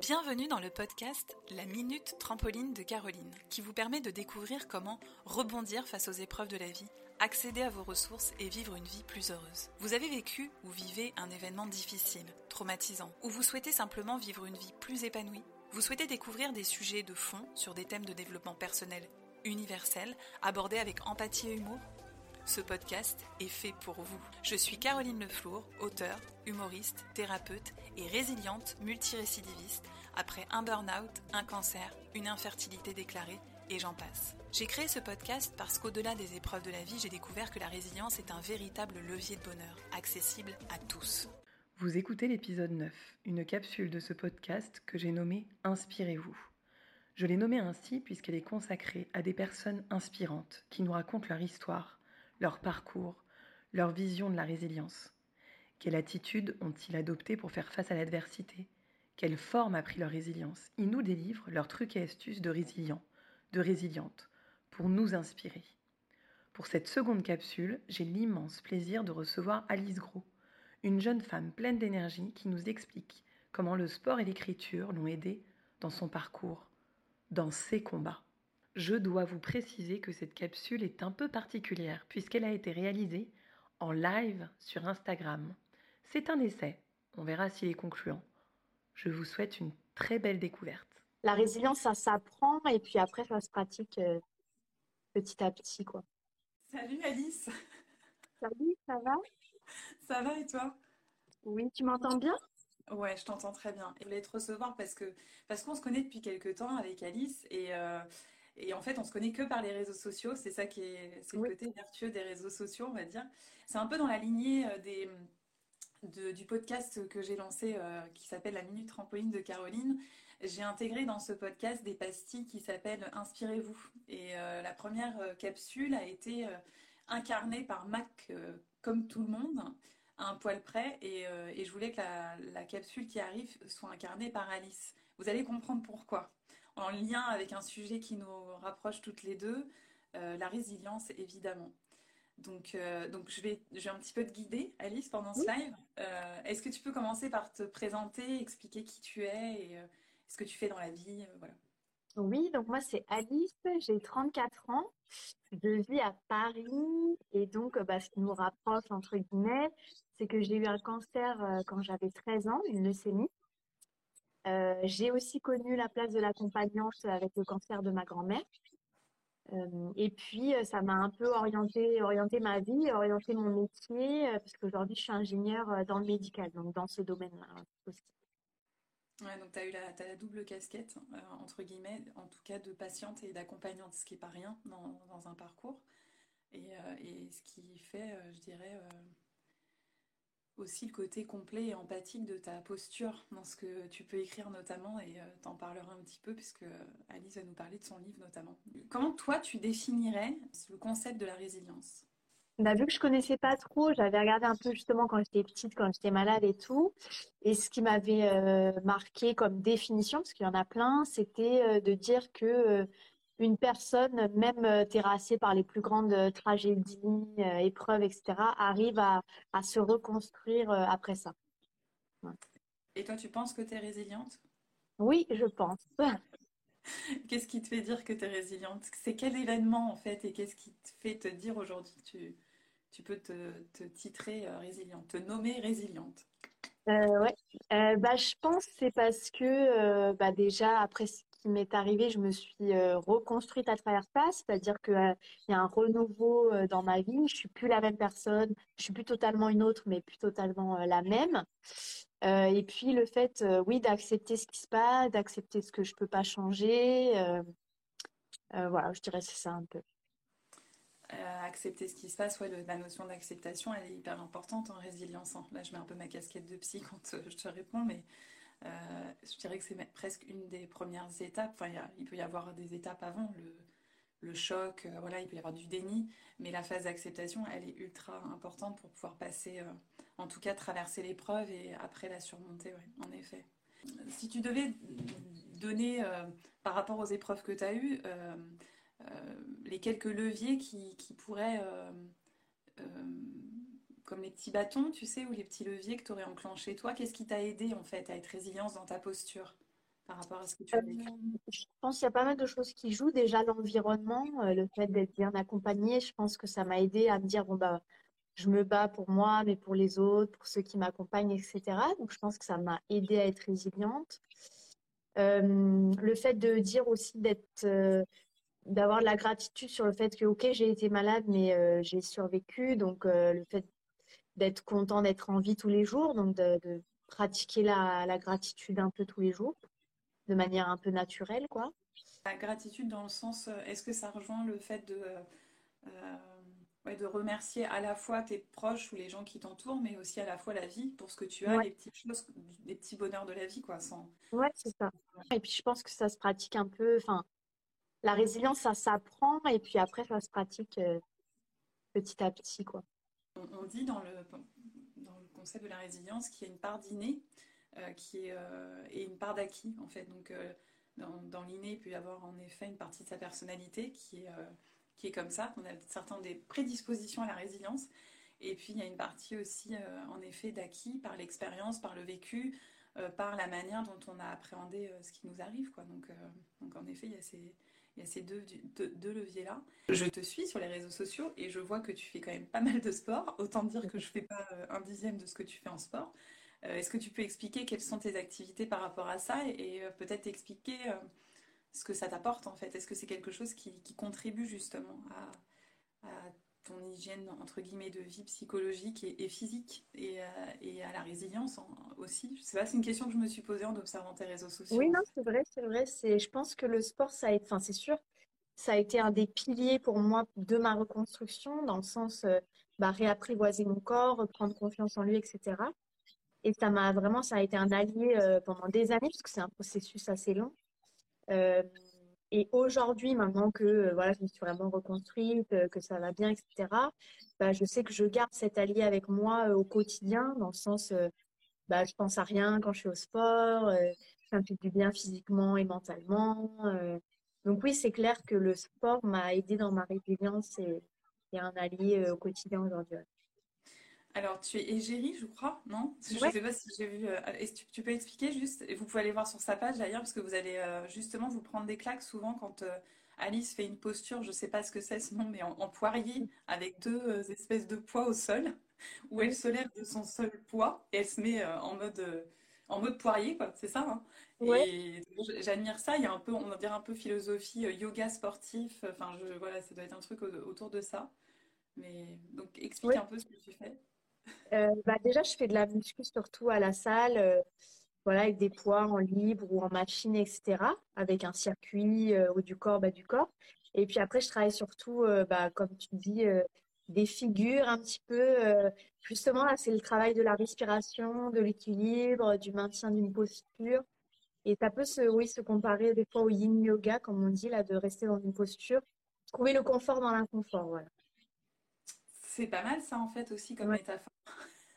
Bienvenue dans le podcast La Minute Trampoline de Caroline, qui vous permet de découvrir comment rebondir face aux épreuves de la vie, accéder à vos ressources et vivre une vie plus heureuse. Vous avez vécu ou vivez un événement difficile, traumatisant, ou vous souhaitez simplement vivre une vie plus épanouie? Vous souhaitez découvrir des sujets de fond sur des thèmes de développement personnel universels, abordés avec empathie et humour? Ce podcast est fait pour vous. Je suis Caroline Leflour, auteure, humoriste, thérapeute et résiliente multirécidiviste après un burn-out, un cancer, une infertilité déclarée et j'en passe. J'ai créé ce podcast parce qu'au-delà des épreuves de la vie, j'ai découvert que la résilience est un véritable levier de bonheur, accessible à tous. Vous écoutez l'épisode 9, une capsule de ce podcast que j'ai nommé Inspirez-vous. Je l'ai nommée ainsi puisqu'elle est consacrée à des personnes inspirantes qui nous racontent leur histoire, leur parcours, leur vision de la résilience. Quelle attitude ont-ils adopté pour faire face à l'adversité? Quelle forme a pris leur résilience? Ils nous délivrent leurs trucs et astuces de résilients, de résilientes, pour nous inspirer. Pour cette seconde capsule, j'ai l'immense plaisir de recevoir Alice Gros, une jeune femme pleine d'énergie qui nous explique comment le sport et l'écriture l'ont aidée dans son parcours, dans ses combats. Je dois vous préciser que cette capsule est un peu particulière puisqu'elle a été réalisée en live sur Instagram. C'est un essai, on verra s'il est concluant. Je vous souhaite une très belle découverte. La résilience, ça s'apprend et puis après, ça se pratique euh, petit à petit. quoi. Salut Alice Salut, ça va? Ça va et toi? Oui, tu m'entends bien? Ouais, je t'entends très bien. Je voulais te recevoir parce que parce qu'on se connaît depuis quelques temps avec Alice et, euh, et en fait, on se connaît que par les réseaux sociaux. C'est ça qui est, c'est le côté vertueux des réseaux sociaux, on va dire. C'est un peu dans la lignée euh, des, du podcast que j'ai lancé euh, qui s'appelle La Minute Trampoline de Caroline. J'ai intégré dans ce podcast des pastilles qui s'appellent Inspirez-vous. Et euh, la première capsule a été incarnée par Mac, comme tout le monde, à un poil près. Et, et je voulais que la, la capsule qui arrive soit incarnée par Alice. Vous allez comprendre pourquoi en lien avec un sujet qui nous rapproche toutes les deux, euh, la résilience évidemment. Donc, euh, donc je, vais, je vais un petit peu te guider, Alice, pendant ce live. Euh, est-ce que tu peux commencer par te présenter, expliquer qui tu es et ce que tu fais dans la vie voilà. Oui, donc moi c'est Alice, j'ai 34 ans, je vis à Paris et donc bah, ce qui nous rapproche entre guillemets, c'est que j'ai eu un cancer quand j'avais 13 ans, une leucémie. Euh, j'ai aussi connu la place de l'accompagnante avec le cancer de ma grand-mère. Euh, et puis, euh, ça m'a un peu orienté, orienté ma vie, orienté mon métier, parce qu'aujourd'hui, je suis ingénieure dans le médical, donc dans ce domaine-là aussi. Ouais, donc tu as eu la, double casquette, entre guillemets, en tout cas de patiente et d'accompagnante, ce qui n'est pas rien dans, un parcours. Et, ce qui fait, je dirais, aussi le côté complet et empathique de ta posture dans ce que tu peux écrire notamment et euh, t'en parleras un petit peu puisque Alice va nous parler de son livre notamment. Comment toi tu définirais le concept de la résilience? Bah, vu que je connaissais pas trop, j'avais regardé un peu justement quand j'étais petite, quand j'étais malade et tout. Et ce qui m'avait euh, marqué comme définition, parce qu'il y en a plein, c'était euh, de dire que une personne, même euh, terrassée par les plus grandes euh, tragédies, euh, épreuves, etc., arrive à, se reconstruire après ça. Et toi, tu penses que tu es résiliente? Oui, je pense. qu'est-ce qui te fait dire que tu es résiliente? C'est quel événement en fait et qu'est-ce qui te fait te dire aujourd'hui tu, tu peux te, titrer résiliente, te nommer résiliente? Ouais, bah, je pense que c'est parce que bah, déjà après qui m'est arrivé, je me suis euh, reconstruite à travers ça, c'est-à-dire que euh, y a un renouveau euh, dans ma vie. Je suis plus la même personne, je suis plus totalement une autre, mais plus totalement la même. et puis le fait, oui, d'accepter ce qui se passe, d'accepter ce que je peux pas changer. voilà, je dirais c'est ça un peu. accepter ce qui se passe, ouais, la notion d'acceptation, elle est hyper importante en résilience. Hein. Là, je mets un peu ma casquette de psy quand je te réponds, mais euh, je dirais que c'est presque une des premières étapes. Enfin, il, peut y avoir des étapes avant, le, choc, euh, voilà, il peut y avoir du déni, mais la phase d'acceptation, elle est ultra importante pour pouvoir passer, euh, en tout cas traverser l'épreuve et après la surmonter, en effet. Si tu devais donner, par rapport aux épreuves que tu as eues, les quelques leviers qui pourraient comme les petits bâtons, tu sais, ou les petits leviers que tu aurais enclenchés toi. Qu'est-ce qui t'a aidé en fait à être résilience dans ta posture par rapport à ce que tu as vécu Je pense qu'il y a pas mal de choses qui jouent. Déjà l'environnement, le fait d'être bien accompagné, je pense que ça m'a aidé à me dire bon bah je me bats pour moi, mais pour les autres, pour ceux qui m'accompagnent, etc. Donc, je pense que ça m'a aidé à être résiliente. Euh, le fait de dire aussi d'être, euh, d'avoir de la gratitude sur le fait que, ok, j'ai été malade, mais euh, j'ai survécu. Donc, le fait d'être content d'être en vie tous les jours, donc de, pratiquer la, la, gratitude un peu tous les jours, de manière un peu naturelle, quoi. La gratitude dans le sens, est-ce que ça rejoint le fait de de remercier à la fois tes proches ou les gens qui t'entourent, mais aussi à la fois la vie pour ce que tu as, les petites choses, les petits bonheurs de la vie, quoi. Sans... Ouais, c'est ça. Et puis je pense que ça se pratique un peu. Enfin, la résilience, ça s'apprend et puis après, ça se pratique euh, petit à petit, quoi. On, dit dans le, concept de la résilience qu'il y a une part d'inné euh, qui est, euh, et une part d'acquis, en fait. Donc, dans, dans l'inné, il peut y avoir en effet une partie de sa personnalité qui est comme ça. On a certaines des prédispositions à la résilience. Et puis, il y a une partie aussi, euh, en effet, d'acquis par l'expérience, par le vécu, euh, par la manière dont on a appréhendé euh, ce qui nous arrive. Donc, en effet, il y a ces, il y a ces deux, leviers-là. Je te suis sur les réseaux sociaux et je vois que tu fais quand même pas mal de sport. Autant dire que je ne fais pas un dixième de ce que tu fais en sport. Est-ce que tu peux expliquer quelles sont tes activités par rapport à ça et, et peut-être expliquer ce que ça t'apporte en fait? Est-ce que c'est quelque chose qui, contribue justement à, ton hygiène entre guillemets de vie psychologique et, physique et, à la résilience aussi pas, c'est une question que je me suis posée en observant tes réseaux sociaux. Oui, non, c'est vrai, c'est vrai. C'est, je pense que le sport, ça a été, enfin c'est sûr, ça a été un des piliers pour moi de ma reconstruction, dans le sens euh, bah, réapprivoiser mon corps, prendre confiance en lui, etc. Et ça m'a vraiment, ça a été un allié euh, pendant des années, parce que c'est un processus assez long. Euh, et aujourd'hui, maintenant que euh, voilà, je me suis vraiment reconstruite, euh, que ça va bien, etc., bah, je sais que je garde cet allié avec moi au quotidien, dans le sens, bah, je pense à rien quand je suis au sport, ça me fait du bien physiquement et mentalement. donc oui, c'est clair que le sport m'a aidé dans ma résilience et, et un allié au quotidien aujourd'hui. Alors, tu es égérie, je crois, non? Je ne sais pas si j'ai vu. Euh, est-ce que tu, peux expliquer juste vous pouvez aller voir sur sa page d'ailleurs, parce que vous allez euh, justement vous prendre des claques souvent quand euh, Alice fait une posture, je ne sais pas ce que c'est ce nom, mais en, poirier, avec deux espèces de poids au sol, où elle se lève de son seul poids et elle se met en mode. en mode poirier, quoi, c'est ça. Hein? Et j'admire ça. Il y a un peu, on va dire un peu philosophie yoga sportif. Enfin, je, voilà, ça doit être un truc autour de ça. Mais donc, explique un peu ce que tu fais. Euh, bah déjà, je fais de la muscu surtout à la salle, euh, voilà, avec des poids en libre ou en machine, etc. Avec un circuit euh, ou du corps, bah, du corps. Et puis après, je travaille surtout, bah, comme tu dis, des figures un petit peu. justement, là, c'est le travail de la respiration, de l'équilibre, du maintien d'une posture. Et ça peut se, oui, se comparer des fois au yin yoga, comme on dit, là, de rester dans une posture, trouver le confort dans l'inconfort, voilà. C'est pas mal ça en fait aussi comme métaphore.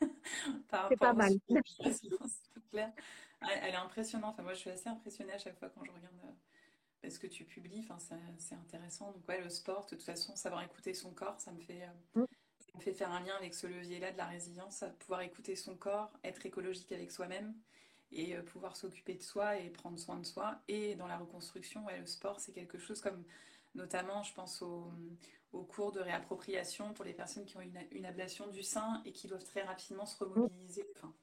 c'est pas mal. clair. Elle est impressionnante. Enfin, moi, je suis assez impressionnée à chaque fois quand je regarde euh, ce que tu publies. Enfin, c'est intéressant. Donc, ouais, le sport, de toute façon, savoir écouter son corps, ça me fait, euh, mm. ça me fait faire un lien avec ce levier-là de la résilience, pouvoir écouter son corps, être écologique avec soi-même et euh, pouvoir s'occuper de soi et prendre soin de soi. Et dans la reconstruction, ouais, le sport, c'est quelque chose comme, notamment, je pense au, au cours de réappropriation pour les personnes qui ont une, ablation du sein et qui doivent très rapidement se remobiliser, enfin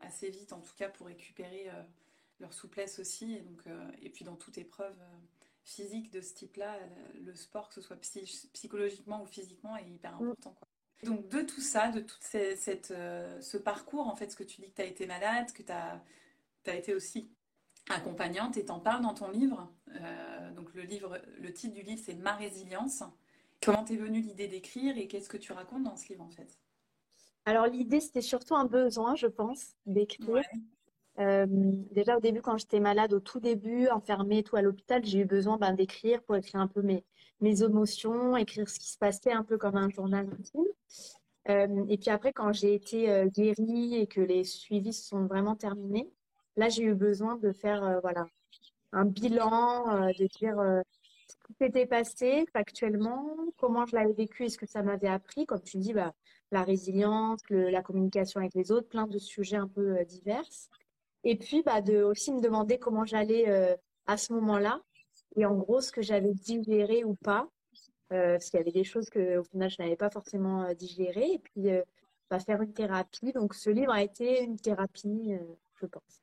assez vite en tout cas pour récupérer euh, leur souplesse aussi. Et, donc, euh, et puis dans toute épreuve euh, physique de ce type-là, le sport, que ce soit psychologiquement ou physiquement, est hyper important. Quoi. Donc de tout ça, de tout cette, ce parcours, en fait, ce que tu dis que tu as été malade, que tu as, as, été aussi accompagnante et t'en parles dans ton livre. donc le livre, le titre du livre, c'est Ma résilience. Comment t'es venue l'idée d'écrire et qu'est-ce que tu racontes dans ce livre en fait? Alors l'idée c'était surtout un besoin, je pense, d'écrire. Euh, déjà au début quand j'étais malade, au tout début, enfermée tout à l'hôpital, j'ai eu besoin ben, d'écrire pour écrire un peu mes, mes émotions, écrire ce qui se passait un peu comme un journal intime. Euh, et puis après quand j'ai été euh, guérie et que les suivis sont vraiment terminés, là j'ai eu besoin de faire voilà un bilan, de dire ce qui s'était passé factuellement, comment je l'avais vécu? Et ce que ça m'avait appris? Comme tu dis, bah, la résilience, la communication avec les autres, plein de sujets un peu euh, divers. Et puis, bah, de aussi me demander comment j'allais euh, à ce moment-là. Et en gros, ce que j'avais digéré ou pas. Euh, parce qu'il y avait des choses que, au final, je n'avais pas forcément digérées. Et puis, bah, faire une thérapie. Donc, ce livre a été une thérapie, je pense.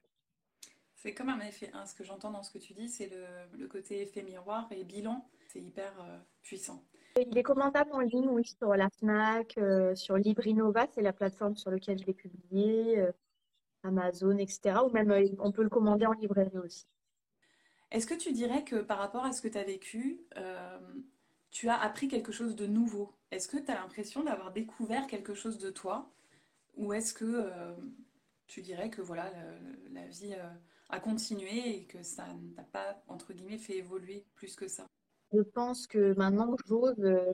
C'est comme un effet Ce que j'entends dans ce que tu dis, c'est le, côté effet miroir et bilan. C'est hyper euh, puissant. Il est commandable en ligne, oui, sur la FNAC, euh, sur Librinova, c'est la plateforme sur laquelle je l'ai publié, euh, Amazon, etc. Ou même, on peut le commander en librairie aussi. Est-ce que tu dirais que par rapport à ce que tu as vécu, tu as appris quelque chose de nouveau? Est-ce que tu as l'impression d'avoir découvert quelque chose de toi? Ou est-ce que tu dirais que voilà, la vie à continuer et que ça n'a pas, entre guillemets, fait évoluer plus que ça Je pense que maintenant, j'ose, euh,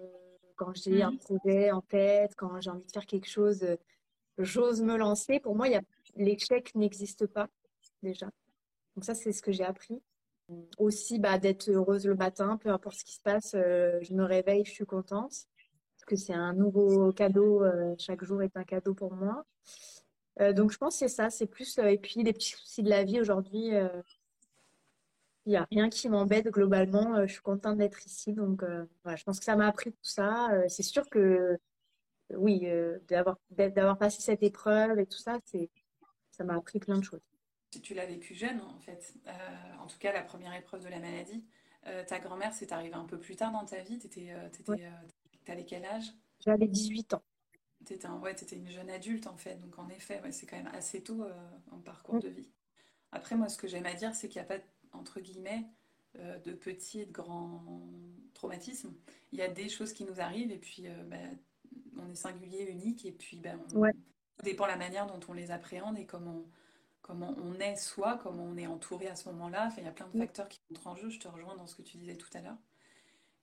quand j'ai un mhm. projet en tête, quand j'ai envie de faire quelque chose, euh, j'ose me lancer. Pour moi, l'échec n'existe pas déjà. Donc ça, c'est ce que j'ai appris. Aussi, bah, d'être heureuse le matin, peu importe ce qui se passe, euh, je me réveille, je suis contente. Parce que c'est un nouveau cadeau, chaque jour est un cadeau pour moi. Euh, donc, je pense que c'est ça. C'est plus. Euh, et puis, les petits soucis de la vie aujourd'hui, euh, il n'y a rien qui m'embête globalement. je suis contente d'être ici. Donc, voilà, je pense que ça m'a appris tout ça. c'est sûr que, oui, d'avoir, d'avoir passé cette épreuve et tout ça, c'est, ça m'a appris plein de choses. Tu l'as vécu jeune, en fait. en tout cas, la première épreuve de la maladie. ta grand-mère, c'est arrivé un peu plus tard dans ta vie? Tu avais quel âge? J'avais 18 ans. Tu étais, ouais, une jeune adulte en fait, donc en effet, c'est quand même assez tôt euh, en parcours de vie. Après, moi, ce que j'aime à dire, c'est qu'il n'y a pas, entre guillemets, euh, de petits et de grands traumatismes. Il y a des choses qui nous arrivent et puis euh, ben, on est singulier, unique et puis ben, on, dépend la manière dont on les appréhende et comment, comment on est soi, comment on est entouré à ce moment-là. Enfin, il y a plein de facteurs qui entrent en jeu. Je te rejoins dans ce que tu disais tout à l'heure.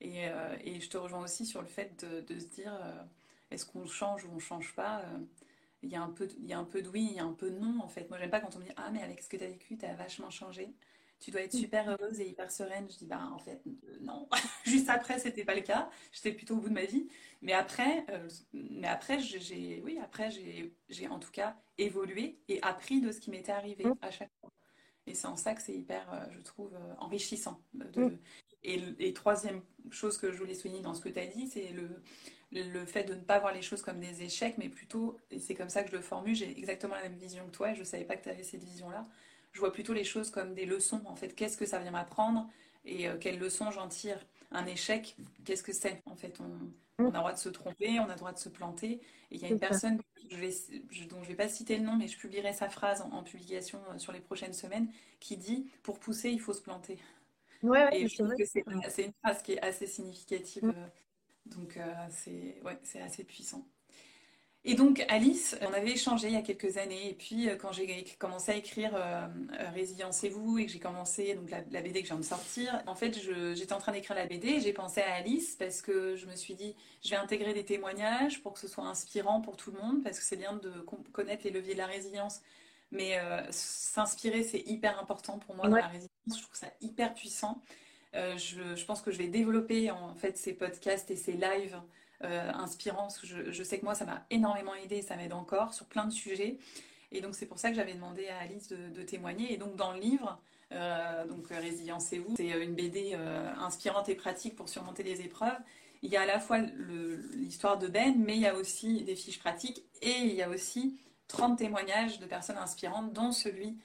Et, et, je te rejoins aussi sur le fait de, de se dire est-ce qu'on change ou on change pas euh, il y, a un peu, il y a un peu de oui, il y a un peu de non en fait. Moi j'aime pas quand on me dit Ah mais Alex, ce que tu as vécu, tu as vachement changé. Tu dois être super heureuse et hyper sereine. Je dis bah en fait euh, non. Juste après c'était pas le cas. J'étais plutôt au bout de ma vie. Mais après, euh, mais après j'ai oui après j'ai en tout cas évolué et appris de ce qui m'était arrivé mm. à chaque fois. Et c'est en ça que c'est hyper, je trouve, enrichissant. De... Mm. Et, et, troisième chose que je voulais souligner dans ce que tu as dit, c'est le, le fait de ne pas voir les choses comme des échecs, mais plutôt, et c'est comme ça que je le formule, j'ai exactement la même vision que toi, et je ne savais pas que tu avais cette vision-là. Je vois plutôt les choses comme des leçons, en fait. Qu'est-ce que ça vient m'apprendre et euh, quelles leçons j'en tire? Un échec, qu'est-ce que c'est En fait, on, a le droit de se tromper, on a le droit de se planter. Et il y a une personne je vais, dont je ne vais pas citer le nom, mais je publierai sa phrase en, publication euh, sur les prochaines semaines, qui dit Pour pousser, il faut se planter. Ouais, et je trouve que c'est une phrase qui est assez significative. Euh, donc euh, c'est ouais, assez puissant. Et donc Alice, on avait échangé il y a quelques années, et puis euh, quand j'ai commencé à écrire euh, Résilience-vous et que j'ai commencé donc la, BD que je viens de sortir, en fait j'étais en train d'écrire la BD et j'ai pensé à Alice parce que je me suis dit je vais intégrer des témoignages pour que ce soit inspirant pour tout le monde, parce que c'est bien de connaître les leviers de la résilience, mais s'inspirer c'est hyper important pour moi dans la résilience, je trouve ça hyper puissant. Euh, je, pense que je vais développer en fait ces podcasts et ces lives euh, inspirants. Je, sais que moi, ça m'a énormément aidé, ça m'aide encore sur plein de sujets. Et donc c'est pour ça que j'avais demandé à Alice de, témoigner. Et donc dans le livre, euh, donc Résilience-vous, c'est une BD inspirante et pratique pour surmonter les épreuves. Il y a à la fois l'histoire de Ben, mais il y a aussi des fiches pratiques et il y a aussi 30 témoignages de personnes inspirantes, dont celui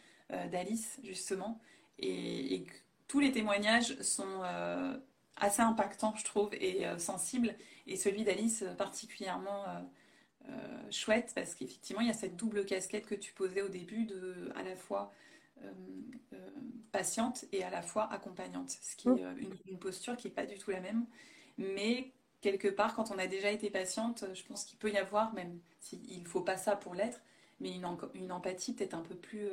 d'Alice justement. Et, et, tous les témoignages sont euh, assez impactants, je trouve, et euh, sensibles. Et celui d'Alice euh, particulièrement chouette, parce qu'effectivement, il y a cette double casquette que tu posais au début, de à la fois patiente et à la fois accompagnante, ce qui est une, posture qui n'est pas du tout la même. Mais quelque part, quand on a déjà été patiente, je pense qu'il peut y avoir, même s'il ne faut pas ça pour l'être, mais une, une empathie peut-être un peu plus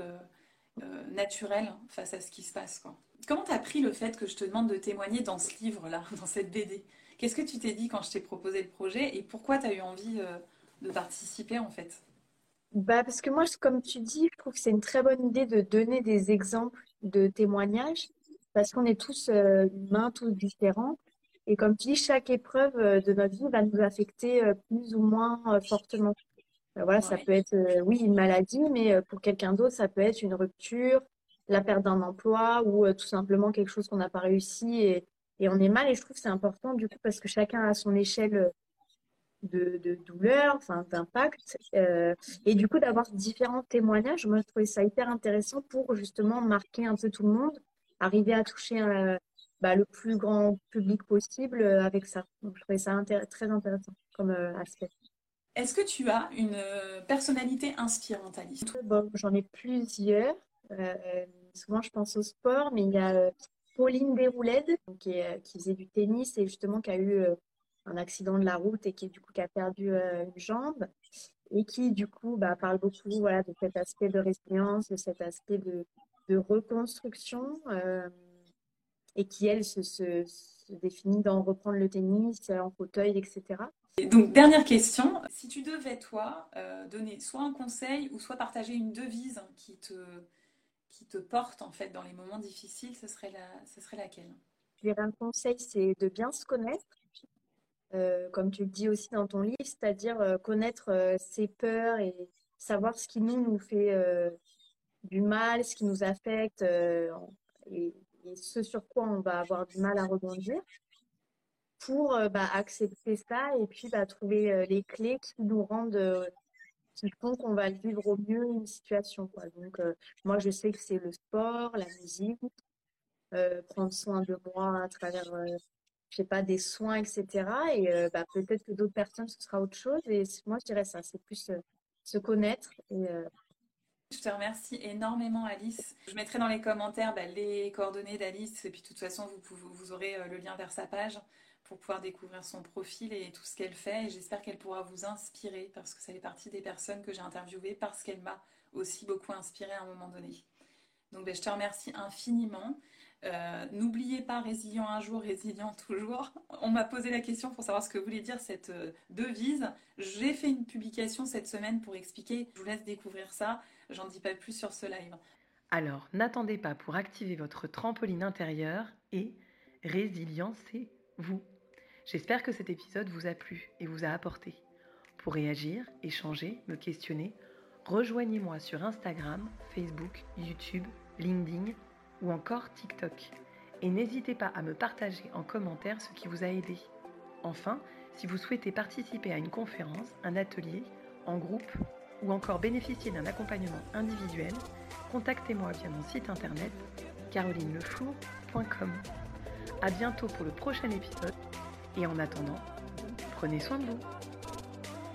naturelle face à ce qui se passe. Quoi. Comment t'as pris le fait que je te demande de témoigner dans ce livre-là, dans cette BD Qu'est-ce que tu t'es dit quand je t'ai proposé le projet et pourquoi tu as eu envie euh, de participer en fait? Bah parce que moi, comme tu dis, je trouve que c'est une très bonne idée de donner des exemples de témoignages parce qu'on est tous humains, tous différents. Et comme tu dis, chaque épreuve de notre vie va nous affecter plus ou moins fortement. Voilà, ça peut être, oui, une maladie, mais pour quelqu'un d'autre, ça peut être une rupture, la perte d'un emploi ou tout simplement quelque chose qu'on n'a pas réussi et, et on est mal. Et je trouve que c'est important du coup parce que chacun a son échelle de, de douleur, enfin d'impact. Euh, et du coup, d'avoir différents témoignages, moi, je trouvais ça hyper intéressant pour justement marquer un peu tout le monde, arriver à toucher euh, bah, le plus grand public possible euh, avec ça. Donc, je trouvais ça très intéressant comme aspect. Est-ce que tu as une personnalité inspirante, Alice bon, J'en ai plusieurs. souvent, je pense au sport, mais il y a Pauline Déroulède, qui, faisait du tennis et justement qui a eu un accident de la route et qui du coup a perdu euh, une jambe et qui du coup bah, parle beaucoup de cet aspect de résilience, de cet aspect de, reconstruction euh, et qui elle se, se, définit dans reprendre le tennis en fauteuil etc. donc dernière question, si tu devais toi euh, donner soit un conseil ou soit partager une devise qui te qui te porte en fait dans les moments difficiles, ce serait la, ce serait laquelle? Je dirais un conseil, c'est de bien se connaître, euh, comme tu le dis aussi dans ton livre, c'est-à-dire euh, connaître ses peurs et savoir ce qui nous, nous fait du mal, ce qui nous affecte et, ce sur quoi on va avoir du mal à rebondir pour bah, accepter ça et puis bah, trouver les clés qui nous rendent qui font qu'on va vivre au mieux une situation. Donc, moi, je sais que c'est le sport, la musique, prendre soin de moi à travers je sais pas, des soins, etc. Et euh, bah, peut-être que d'autres personnes, ce sera autre chose. Et moi, je dirais ça, c'est plus euh, se connaître. Et, euh, Je te remercie énormément, Alice. Je mettrai dans les commentaires bah, les coordonnées d'Alice. Et puis, de toute façon, vous, aurez le lien vers sa page pour pouvoir découvrir son profil et tout ce qu'elle fait. Et j'espère qu'elle pourra vous inspirer parce que ça fait partie des personnes que j'ai interviewées parce qu'elle m'a aussi beaucoup inspirée à un moment donné. Donc, bah, je te remercie infiniment. Euh, n'oubliez pas résilient un jour, résilient toujours. On m'a posé la question pour savoir ce que voulait dire cette euh, devise. J'ai fait une publication cette semaine pour expliquer. Je vous laisse découvrir ça. J'en dis pas plus sur ce live. Alors, n'attendez pas pour activer votre trampoline intérieure et résiliencez-vous. J'espère que cet épisode vous a plu et vous a apporté. Pour réagir, échanger, me questionner, rejoignez-moi sur Instagram, Facebook, YouTube, LinkedIn ou encore TikTok. Et n'hésitez pas à me partager en commentaire ce qui vous a aidé. Enfin, si vous souhaitez participer à une conférence, un atelier, en groupe ou encore bénéficier d'un accompagnement individuel, contactez-moi via mon site internet carolinelefour.com. A bientôt pour le prochain épisode et en attendant, prenez soin de vous.